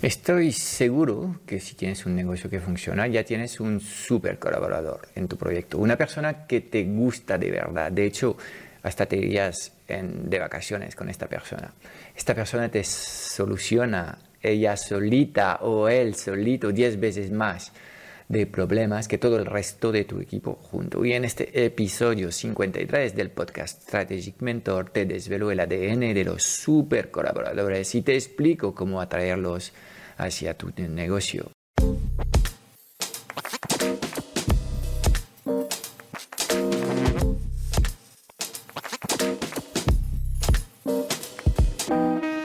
Estoy seguro que si tienes un negocio que funciona, ya tienes un super colaborador en tu proyecto, una persona que te gusta de verdad. De hecho, hasta te irías de vacaciones con esta persona. Esta persona te soluciona ella solita o él solito diez veces más de problemas que todo el resto de tu equipo junto. Y en este episodio 53 del podcast Strategic Mentor te desvelo el ADN de los super colaboradores y te explico cómo atraerlos hacia tu negocio.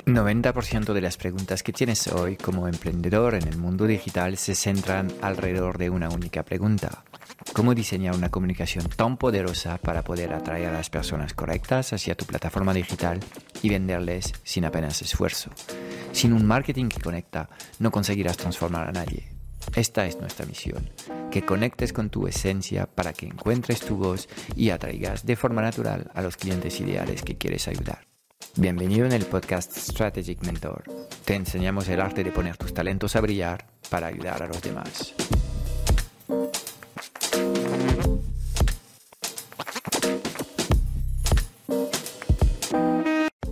...90% de las preguntas que tienes hoy como emprendedor en el mundo digital se centran alrededor de una única pregunta. ¿Cómo diseñar una comunicación tan poderosa para poder atraer a las personas correctas hacia tu plataforma digital y venderles sin apenas esfuerzo? Sin un marketing que conecta, no conseguirás transformar a nadie. Esta es nuestra misión, que conectes con tu esencia para que encuentres tu voz y atraigas de forma natural a los clientes ideales que quieres ayudar. Bienvenido en el podcast Strategic Mentor. Te enseñamos el arte de poner tus talentos a brillar para ayudar a los demás.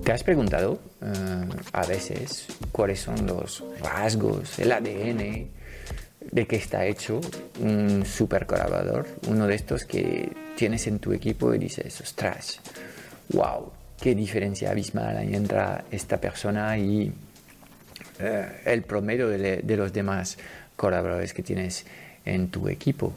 ¿Te has preguntado eh, a veces cuáles son los rasgos, el ADN de que está hecho un super colaborador? Uno de estos que tienes en tu equipo y dices, ostras, wow, qué diferencia abismal hay entre esta persona y eh, el promedio de, de los demás colaboradores que tienes en tu equipo.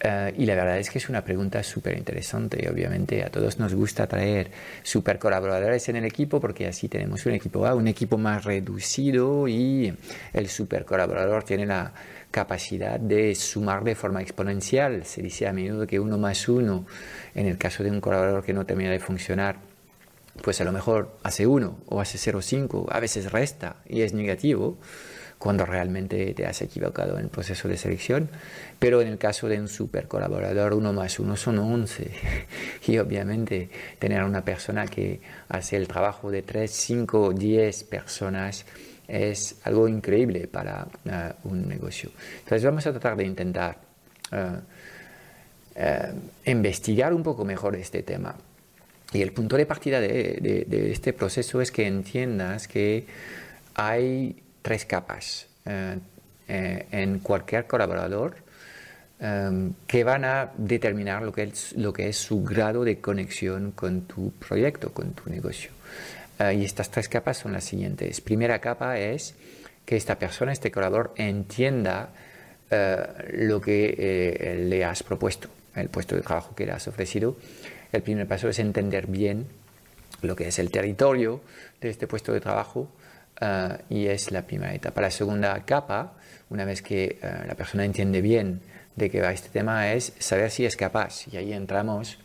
Eh, y la verdad es que es una pregunta súper interesante. Obviamente a todos nos gusta traer super colaboradores en el equipo porque así tenemos un equipo A, un equipo más reducido y el super colaborador tiene la capacidad de sumar de forma exponencial. Se dice a menudo que uno más uno, en el caso de un colaborador que no termina de funcionar, pues a lo mejor hace uno o hace 0,5, a veces resta y es negativo cuando realmente te has equivocado en el proceso de selección, pero en el caso de un super colaborador, uno más uno son 11. Y obviamente tener una persona que hace el trabajo de 3, 5, 10 personas es algo increíble para uh, un negocio. Entonces vamos a tratar de intentar uh, uh, investigar un poco mejor este tema. Y el punto de partida de, de este proceso es que entiendas que hay tres capas eh, eh, en cualquier colaborador eh, que van a determinar lo que, es, lo que es su grado de conexión con tu proyecto, con tu negocio. y estas tres capas son las siguientes. Primera capa es que esta persona, este colaborador, entienda lo que le has propuesto, el puesto de trabajo que le has ofrecido. El primer paso es entender bien lo que es el territorio de este puesto de trabajo, Ah, y es la primera etapa. La segunda capa, una vez que ah, la persona entiende bien de qué va este tema, es saber si es capaz. Y ahí entramos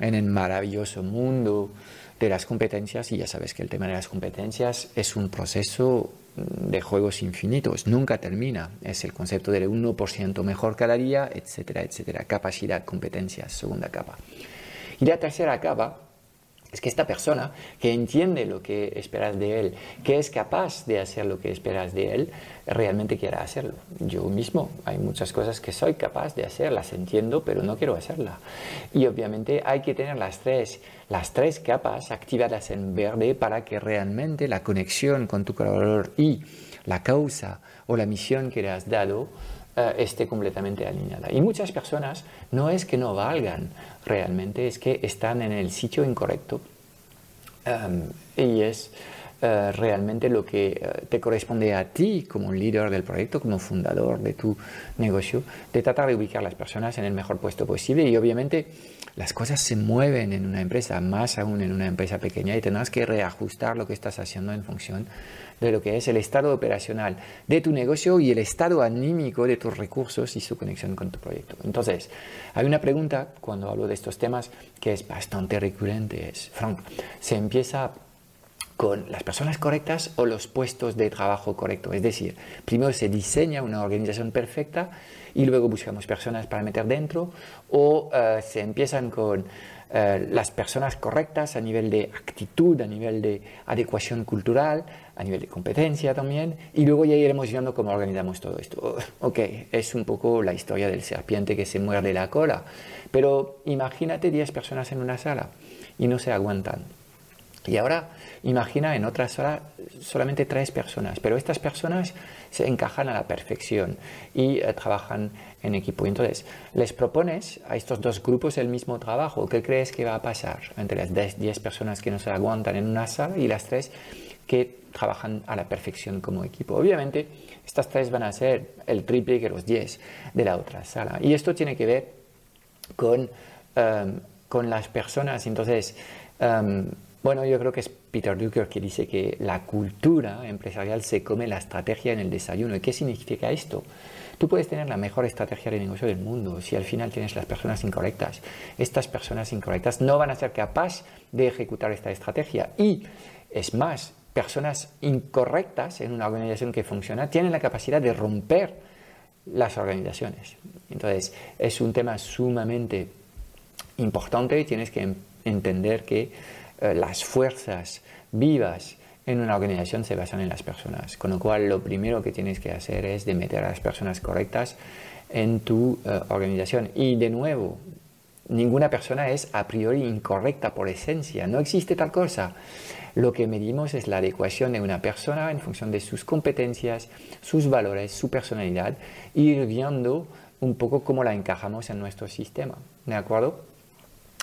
en el maravilloso mundo de las competencias y ya sabes que el tema de las competencias es un proceso de juegos infinitos, nunca termina, es el concepto del 1% mejor cada día, etcétera, etcétera, capacidad, competencias, segunda capa. Y la tercera capa es que esta persona que entiende lo que esperas de él, que es capaz de hacer lo que esperas de él, realmente quiera hacerlo. Yo mismo hay muchas cosas que soy capaz de hacer, las entiendo, pero no quiero hacerla. Y obviamente hay que tener las tres, las tres capas activadas en verde para que realmente la conexión con tu colaborador y la causa o la misión que le has dado eh, esté completamente alineada. Y muchas personas no es que no valgan realmente, es que están en el sitio incorrecto. Em, y es eh, realmente lo que eh, te corresponde a ti como líder del proyecto, como fundador de tu negocio, de tratar de ubicar las personas en el mejor puesto posible. Y obviamente las cosas se mueven en una empresa, más aún en una empresa pequeña, y tendrás que reajustar lo que estás haciendo en función de lo que es el estado operacional de tu negocio y el estado anímico de tus recursos y su conexión con tu proyecto. Entonces, hay una pregunta cuando hablo de estos temas que es bastante recurrente, es, Frank, ¿se empieza con las personas correctas o los puestos de trabajo correctos. Es decir, primero se diseña una organización perfecta y luego buscamos personas para meter dentro o eh, se empiezan con eh, las personas correctas a nivel de actitud, a nivel de adecuación cultural, a nivel de competencia también, y luego ya iremos viendo cómo organizamos todo esto. Ok, es un poco la historia del serpiente que se muerde la cola, pero imagínate 10 personas en una sala y no se aguantan. Y ahora imagina en otra sala solamente tres personas, pero estas personas se encajan a la perfección y eh, trabajan en equipo. Entonces, les propones a estos dos grupos el mismo trabajo. ¿Qué crees que va a pasar entre las 10 personas que no se aguantan en una sala y las tres que trabajan a la perfección como equipo? Obviamente, estas tres van a ser el triple que los 10 de la otra sala. Y esto tiene que ver con, em, con las personas. Entonces, em, bueno, yo creo que es Peter Drucker que dice que la cultura empresarial se come la estrategia en el desayuno. ¿Y qué significa esto? Tú puedes tener la mejor estrategia de negocio del mundo si al final tienes las personas incorrectas. Estas personas incorrectas no van a ser capaces de ejecutar esta estrategia. Y es más, personas incorrectas en una organización que funciona tienen la capacidad de romper las organizaciones. Entonces, es un tema sumamente importante y tienes que entender que eh, las fuerzas vivas en una organización se basan en las personas. Con lo cual, lo primero que tienes que hacer es de meter a las personas correctas en tu eh, organización. Y de nuevo, ninguna persona es a priori incorrecta por esencia. No existe tal cosa. Lo que medimos es la adecuación de una persona en función de sus competencias, sus valores, su personalidad, e ir viendo un poco cómo la encajamos en nuestro sistema. ¿De acuerdo?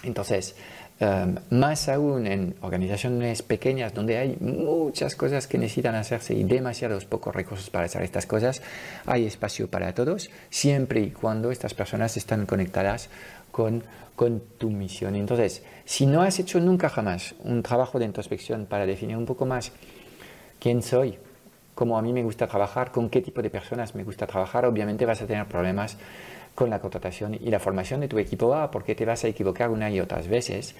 Entonces, Em, más aún en organizaciones pequeñas donde hay muchas cosas que necesitan hacerse y demasiados pocos recursos para hacer estas cosas, hay espacio para todos, siempre y cuando estas personas están conectadas con, con tu misión. Entonces, si no has hecho nunca jamás un trabajo de introspección para definir un poco más quién soy, cómo a mí me gusta trabajar, con qué tipo de personas me gusta trabajar, obviamente vas a tener problemas con la contratación y la formación de tu equipo A, porque te vas a equivocar una y otras veces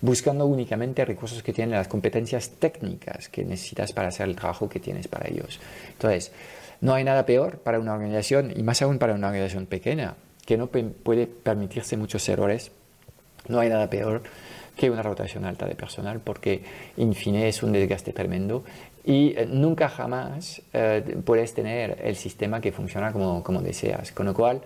buscando únicamente recursos que tienen las competencias técnicas que necesitas para hacer el trabajo que tienes para ellos. Entonces, no hay nada peor para una organización, y más aún para una organización pequeña, que no puede permitirse muchos errores. No hay nada peor que una rotación alta de personal, porque, en fin, es un desgaste tremendo y eh, nunca jamás eh, puedes tener el sistema que funciona como, como deseas. Con lo cual,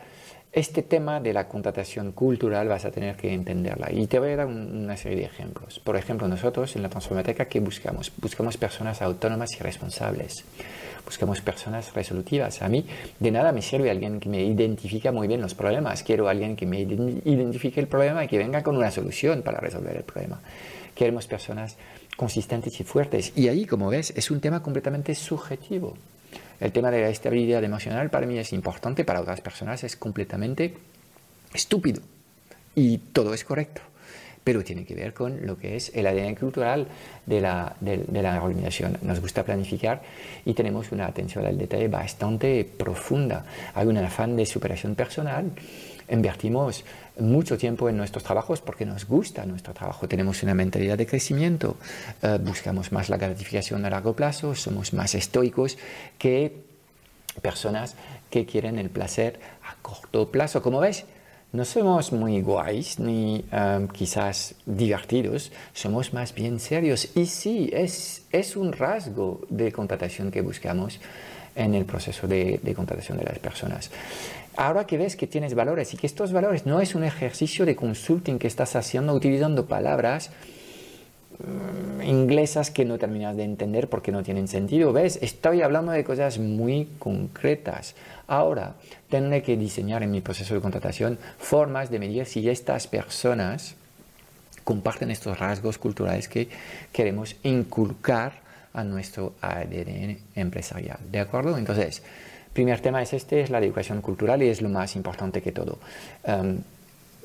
este tema de la contratación cultural vas a tener que entenderla. Y te voy a dar una serie de ejemplos. Por ejemplo, nosotros en la Transformateca, ¿qué buscamos? Buscamos personas autónomas y responsables. Buscamos personas resolutivas. A mí de nada me sirve alguien que me identifica muy bien los problemas. Quiero alguien que me identifique el problema y que venga con una solución para resolver el problema. Queremos personas consistentes y fuertes. Y ahí, como ves, es un tema completamente subjetivo. El tema de la estabilidad emocional para mí es importante, para otras personas es completamente estúpido. Y todo es correcto. Pero tiene que ver con lo que es el ADN cultural de la, de, la organización. Nos gusta planificar y tenemos una atención al detalle bastante profunda. Hay un afán de superación personal invertimos mucho tiempo en nuestros trabajos porque nos gusta nuestro trabajo, tenemos una mentalidad de crecimiento, eh, buscamos más la gratificación a largo plazo, somos más estoicos que personas que quieren el placer a corto plazo. Como ves, no somos muy guays ni eh, quizás divertidos, somos más bien serios. Y sí, es, es un rasgo de contratación que buscamos en el proceso de, de contratación de las personas. Ahora que ves que tienes valores y que estos valores no es un ejercicio de consulting que estás haciendo utilizando palabras mm, inglesas que no terminas de entender porque no tienen sentido. ¿Ves? Estoy hablando de cosas muy concretas. Ahora, tendré que diseñar en mi proceso de contratación formas de medir si estas personas comparten estos rasgos culturales que queremos inculcar a nuestro ADN empresarial. ¿De acuerdo? Entonces, primer tema es este, es la educación cultural y es lo más importante que todo. Um,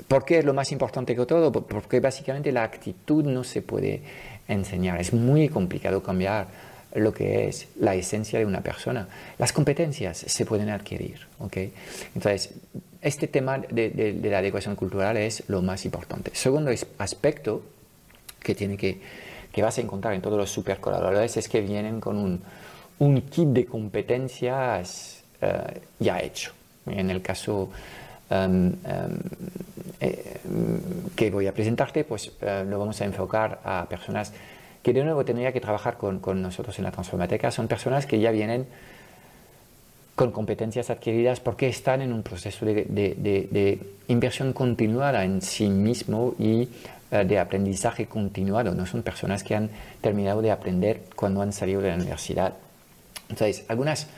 ¿Por qué es lo más importante que todo? Porque básicamente la actitud no se puede enseñar. Es muy complicado cambiar lo que es la esencia de una persona. Las competencias se pueden adquirir. ¿okay? Entonces, este tema de, de, la adecuación cultural es lo más importante. Segundo aspecto que, tiene que, que vas a encontrar en todos los super colaboradores es que vienen con un, un kit de competencias eh, ya hecho. En el caso em, em, eh, que voy a presentarte, pues eh, lo vamos a enfocar a personas que de nuevo tendría que trabajar con, con nosotros en la Transformateca. Son personas que ya vienen con competencias adquiridas porque están en un proceso de, de, inversión continuada en sí mismo y eh, de aprendizaje continuado. No son personas que han terminado de aprender cuando han salido de la universidad. Entonces, algunas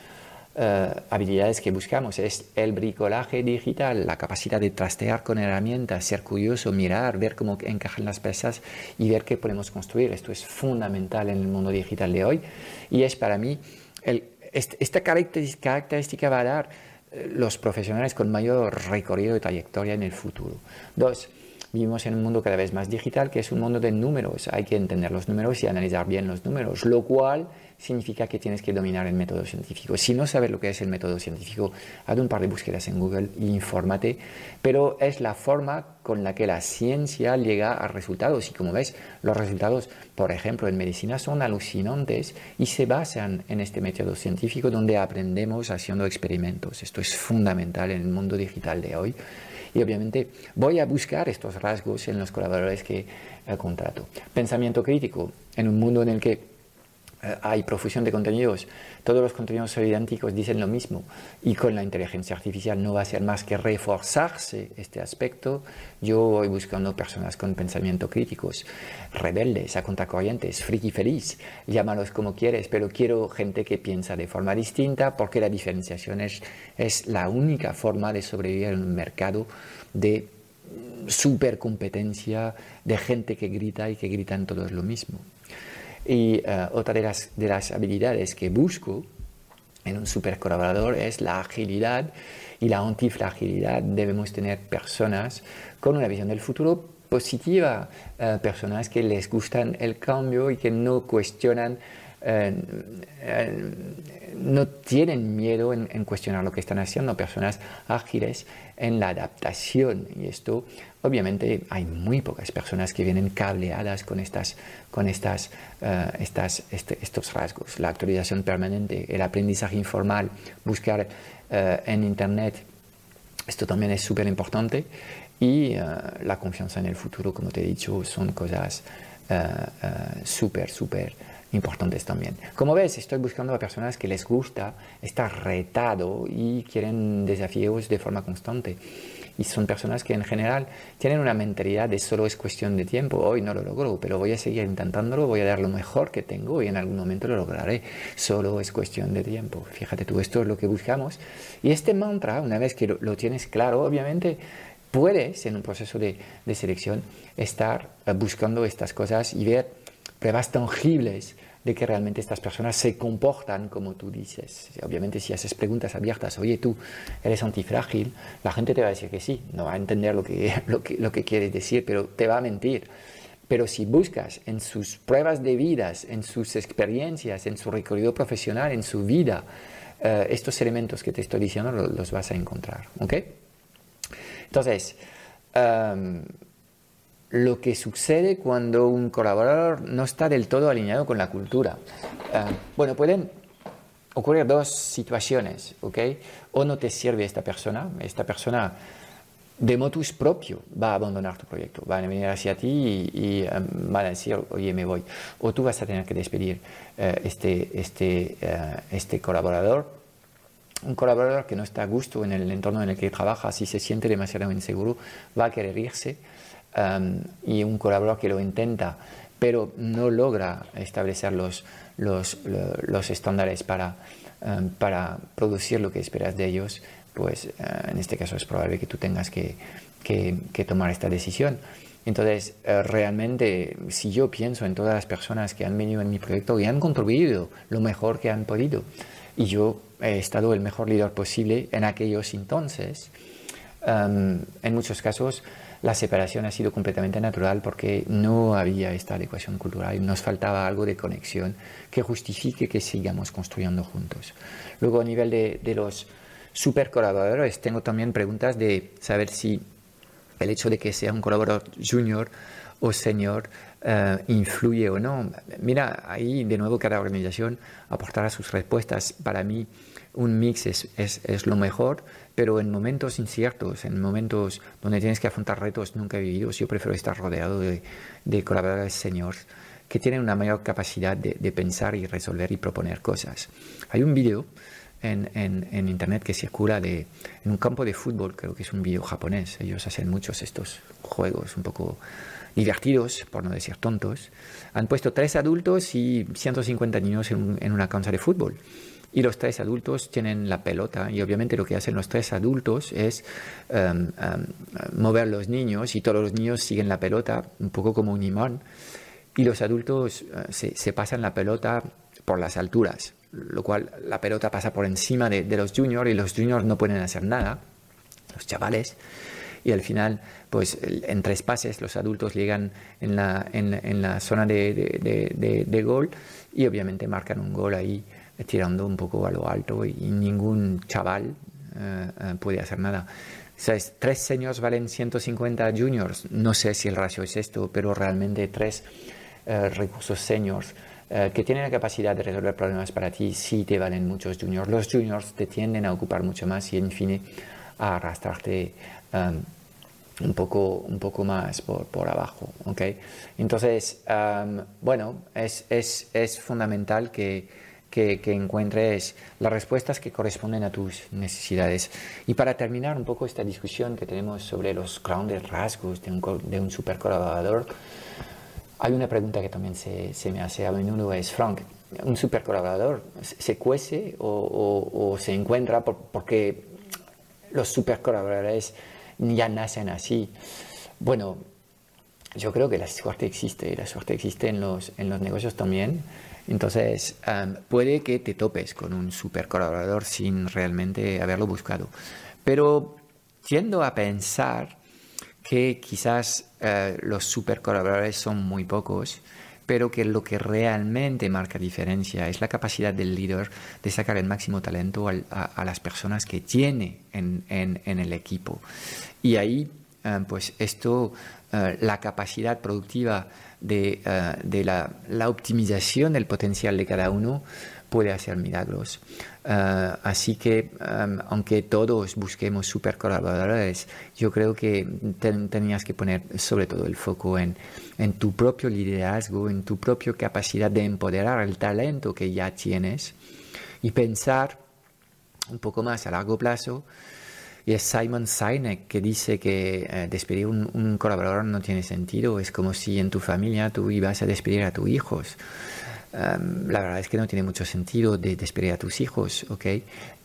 eh, habilidades que buscamos es el bricolaje digital, la capacidad de trastear con herramientas, ser curioso, mirar, ver cómo encajan las piezas y ver qué podemos construir. Esto es fundamental en el mundo digital de hoy y es para mí el esta característica va a dar eh, los profesionales con mayor recorrido y trayectoria en el futuro. Dos, vivimos en un mundo cada vez más digital, que es un mundo de números. Hay que entender los números y analizar bien los números, lo cual significa que tienes que dominar el método científico. Si no sabes lo que es el método científico, haz un par de búsquedas en Google e infórmate, pero es la forma con la que la ciencia llega a resultados. Y como ves, los resultados, por ejemplo, en medicina son alucinantes y se basan en este método científico donde aprendemos haciendo experimentos. Esto es fundamental en el mundo digital de hoy. Y obviamente voy a buscar estos rasgos en los colaboradores que eh, contrato. Pensamiento crítico, en un mundo en el que hay profusión de contenidos, todos los contenidos idénticos dicen lo mismo y con la inteligencia artificial no va a ser más que reforzarse este aspecto. Yo voy buscando personas con pensamiento críticos, rebeldes, a contracorrientes, friki feliz, llámalos como quieres, pero quiero gente que piensa de forma distinta porque la diferenciación es, es la única forma de sobrevivir en un mercado de supercompetencia, de gente que grita y que gritan todos lo mismo. Y eh, otra de las, de las habilidades que busco en un super colaborador es la agilidad y la antifragilidad. Debemos tener personas con una visión del futuro positiva, eh, personas que les gustan el cambio y que no cuestionan eh, no tienen miedo en, cuestionar lo que están haciendo, personas ágiles en la adaptación. Y esto, obviamente, hay muy pocas personas que vienen cableadas con, estas, con estas, eh, este, estos rasgos. La actualización permanente, el aprendizaje informal, buscar eh, en Internet, esto también es súper importante. Y la confianza en el futuro, como te he dicho, son cosas súper, súper importantes también. Como ves, estoy buscando a personas que les gusta estar retado y quieren desafíos de forma constante. Y son personas que en general tienen una mentalidad de solo es cuestión de tiempo. Hoy no lo logro, pero voy a seguir intentándolo, voy a dar lo mejor que tengo y en algún momento lo lograré. Solo es cuestión de tiempo. Fíjate tú, esto es lo que buscamos. Y este mantra, una vez que lo, tienes claro, obviamente puedes en un proceso de, de selección estar eh, buscando estas cosas y ver pruebas tangibles de que realmente estas personas se comportan como tú dices. Obviamente si haces preguntas abiertas, oye tú eres antifrágil, la gente te va a decir que sí, no va a entender lo que, lo que, lo que quieres decir, pero te va a mentir. Pero si buscas en sus pruebas de vidas, en sus experiencias, en su recorrido profesional, en su vida, eh, estos elementos que te estoy diciendo los, vas a encontrar. ¿Ok? Entonces, um, lo que sucede cuando un colaborador no está del todo alineado con la cultura. Ah, bueno, pueden ocurrir dos situaciones, ¿ok? O no te sirve esta persona, esta persona de motus propio va a abandonar tu proyecto, van a venir hacia ti y, van um, a decir, oye, me voy. O tú vas a tener que despedir eh, este, este, eh, este colaborador. Un colaborador que no está a gusto en el entorno en el que trabaja, si se siente demasiado inseguro, va a querer irse Um, y un colaborador que lo intenta, pero no logra establecer los, los, los estándares para, um, para producir lo que esperas de ellos, pues uh, en este caso es probable que tú tengas que, que, que tomar esta decisión. Entonces, uh, realmente, si yo pienso en todas las personas que han venido en mi proyecto y han contribuido lo mejor que han podido, y yo he estado el mejor líder posible en aquellos entonces, um, en muchos casos, la separación ha sido completamente natural porque no había esta adecuación cultural y nos faltaba algo de conexión que justifique que sigamos construyendo juntos. Luego, a nivel de, los super colaboradores, tengo también preguntas de saber si el hecho de que sea un colaborador junior o senior eh, influye o no. Mira, ahí de nuevo cada organización aportará sus respuestas. Para mí, un mix es, es, es, lo mejor, pero en momentos inciertos, en momentos donde tienes que afrontar retos nunca vividos, yo prefiero estar rodeado de, de colaboradores seniors que tienen una mayor capacidad de, de, pensar y resolver y proponer cosas. Hay un vídeo en, en, internet que circula de, en un campo de fútbol, creo que es un vídeo japonés, ellos hacen muchos estos juegos un poco divertidos, por no decir tontos, han puesto tres adultos y 150 niños en, en una cancha de fútbol y los tres adultos tienen la pelota y obviamente lo que hacen los tres adultos es um, um, mover los niños y todos los niños siguen la pelota un poco como un imán y los adultos uh, se, se, pasan la pelota por las alturas, lo cual la pelota pasa por encima de, de, los juniors y los juniors no pueden hacer nada, los chavales. Y al final, pues en tres pases los adultos llegan en la, en, en la zona de, de, de gol y obviamente marcan un gol ahí tirando un poco a lo alto y ningún chaval uh, uh, puede hacer nada. ¿Sabes? Tres seniors valen 150 juniors. No sé si el ratio es esto, pero realmente tres uh, recursos seniors que tienen la capacidad de resolver problemas para ti sí te valen muchos juniors. Los juniors te tienden a ocupar mucho más y en fin a arrastrarte um, un poco, un poco más por, por abajo. ¿okay? Entonces, um, bueno, es, es, es fundamental que que, que, encuentres las respuestas que corresponden a tus necesidades. Y para terminar un poco esta discusión que tenemos sobre los grandes rasgos de un, de un super colaborador, hay una pregunta que también se, se, me hace a menudo, es, Frank, ¿un super colaborador se cuece o, o, o se encuentra por, porque los super colaboradores ya nacen así? Bueno, yo creo que la suerte existe, y la suerte existe en los, en los negocios también. Entonces, um, puede que te topes con un super colaborador sin realmente haberlo buscado. Pero tiendo a pensar que quizás uh, los super colaboradores son muy pocos, pero que lo que realmente marca diferencia es la capacidad del líder de sacar el máximo talento al, a, a, las personas que tiene en, en, en el equipo. Y ahí, um, pues esto, uh, la capacidad productiva de, uh, de la, la, optimización del potencial de cada uno puede hacer milagros. Uh, así que, um, aunque todos busquemos super colaboradores, yo creo que ten, tenías que poner sobre todo el foco en, en tu propio liderazgo, en tu propia capacidad de empoderar el talento que ya tienes y pensar un poco más a largo plazo y es Simon Sinek que dice que eh, despedir un, un, colaborador no tiene sentido. Es como si en tu familia tú ibas a despedir a tus hijos. Um, la verdad es que no tiene mucho sentido de despedir a tus hijos, ¿ok?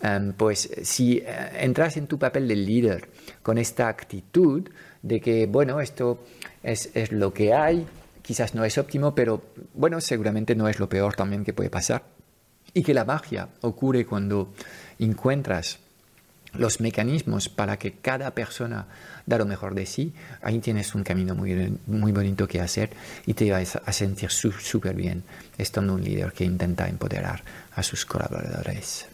Um, pues si uh, entras en tu papel de líder con esta actitud de que, bueno, esto es, es lo que hay, quizás no es óptimo, pero bueno, seguramente no es lo peor también que puede pasar. Y que la magia ocurre cuando encuentras los mecanismos para que cada persona da lo mejor de sí, ahí tienes un camino muy, muy bonito que hacer y te vas a sentir súper bien estando un líder que intenta empoderar a sus colaboradores.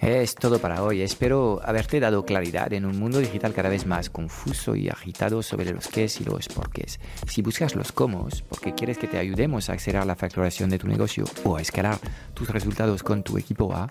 Es todo para hoy. Espero haberte dado claridad en un mundo digital cada vez más confuso y agitado sobre los qué y los porqués. Si buscas los cómo, porque quieres que te ayudemos a acelerar la facturación de tu negocio o a escalar tus resultados con tu equipo A,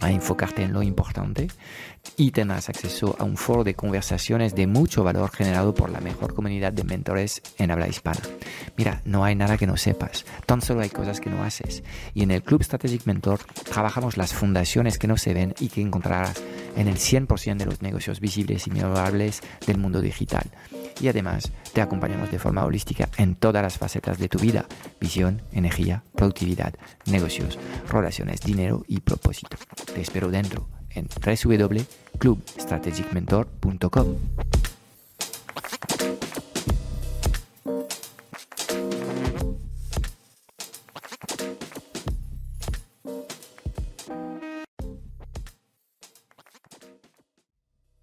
a enfocarte en lo importante y tendrás acceso a un foro de conversaciones de mucho valor generado por la mejor comunidad de mentores en habla hispana. Mira, no hay nada que no sepas, tan solo hay cosas que no haces. Y en el Club Strategic Mentor trabajamos las fundaciones que no se ven y que encontrarás en el 100% de los negocios visibles y memorables del mundo digital. Y además te acompañamos de forma holística en todas las facetas de tu vida, visión, energía, productividad, negocios, relaciones, dinero y propósito. Te espero dentro en www.clubstrategicmentor.com.